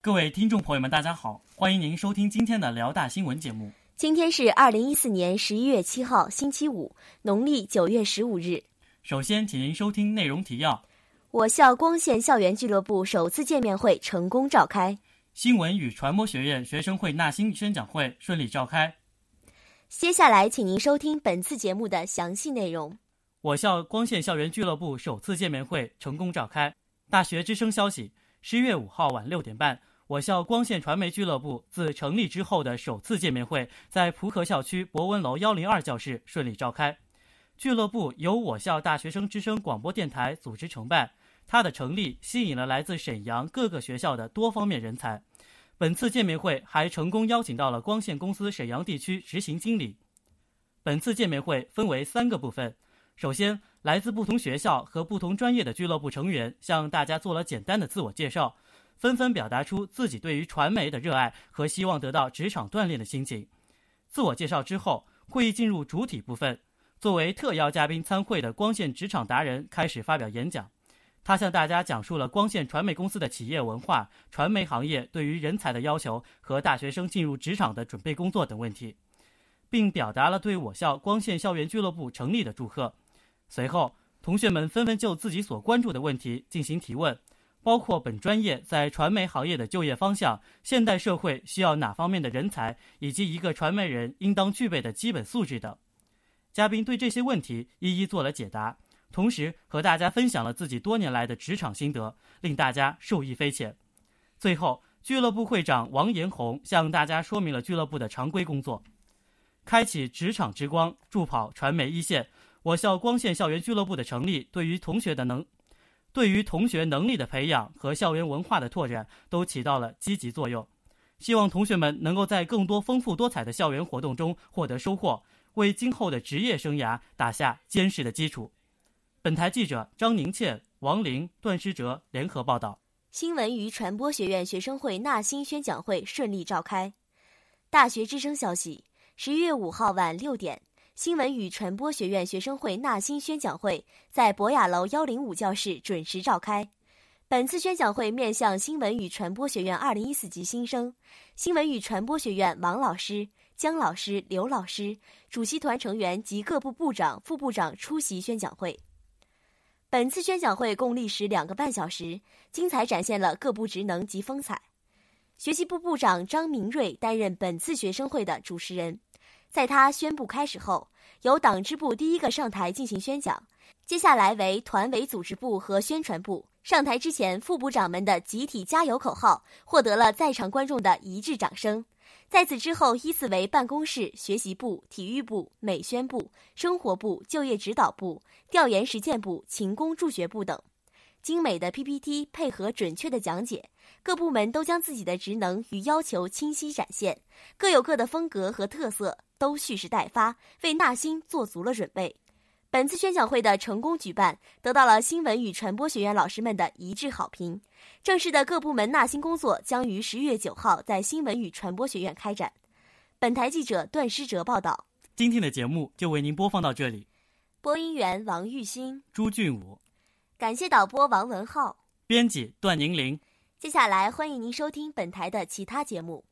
各位听众朋友们，大家好，欢迎您收听今天的辽大新闻节目。今天是二零一四年十一月七号，星期五，农历九月十五日。首先，请您收听内容提要：我校光线校园俱乐部首次见面会成功召开；新闻与传播学院学生会纳新宣讲会顺利召开。接下来，请您收听本次节目的详细内容。我校光线校园俱乐部首次见面会成功召开。大学之声消息：十一月五号晚六点半。我校光线传媒俱乐部自成立之后的首次见面会，在蒲河校区博文楼幺零二教室顺利召开。俱乐部由我校大学生之声广播电台组织承办，它的成立吸引了来自沈阳各个学校的多方面人才。本次见面会还成功邀请到了光线公司沈阳地区执行经理。本次见面会分为三个部分，首先，来自不同学校和不同专业的俱乐部成员向大家做了简单的自我介绍。纷纷表达出自己对于传媒的热爱和希望得到职场锻炼的心情。自我介绍之后，会议进入主体部分。作为特邀嘉宾参会的光线职场达人开始发表演讲，他向大家讲述了光线传媒公司的企业文化、传媒行业对于人才的要求和大学生进入职场的准备工作等问题，并表达了对我校光线校园俱乐部成立的祝贺。随后，同学们纷纷就自己所关注的问题进行提问。包括本专业在传媒行业的就业方向、现代社会需要哪方面的人才，以及一个传媒人应当具备的基本素质等。嘉宾对这些问题一一做了解答，同时和大家分享了自己多年来的职场心得，令大家受益匪浅。最后，俱乐部会长王延红向大家说明了俱乐部的常规工作：开启职场之光，助跑传媒一线。我校光线校园俱乐部的成立，对于同学的能。对于同学能力的培养和校园文化的拓展都起到了积极作用。希望同学们能够在更多丰富多彩的校园活动中获得收获，为今后的职业生涯打下坚实的基础。本台记者张宁倩、王玲、段诗哲联合报道。新闻与传播学院学生会纳新宣讲会顺利召开。大学之声消息：十一月五号晚六点。新闻与传播学院学生会纳新宣讲会在博雅楼幺零五教室准时召开。本次宣讲会面向新闻与传播学院二零一四级新生，新闻与传播学院王老师、姜老师、刘老师、主席团成员及各部部长、副部长出席宣讲会。本次宣讲会共历时两个半小时，精彩展现了各部职能及风采。学习部部长张明瑞担任本次学生会的主持人。在他宣布开始后，由党支部第一个上台进行宣讲，接下来为团委组织部和宣传部。上台之前，副部长们的集体加油口号获得了在场观众的一致掌声。在此之后，依次为办公室、学习部、体育部、美宣部、生活部、就业指导部、调研实践部、勤工助学部等。精美的 PPT 配合准确的讲解，各部门都将自己的职能与要求清晰展现，各有各的风格和特色。都蓄势待发，为纳新做足了准备。本次宣讲会的成功举办，得到了新闻与传播学院老师们的一致好评。正式的各部门纳新工作将于十月九号在新闻与传播学院开展。本台记者段诗哲报道。今天的节目就为您播放到这里。播音员王玉新、朱俊武，感谢导播王文浩，编辑段宁玲。接下来欢迎您收听本台的其他节目。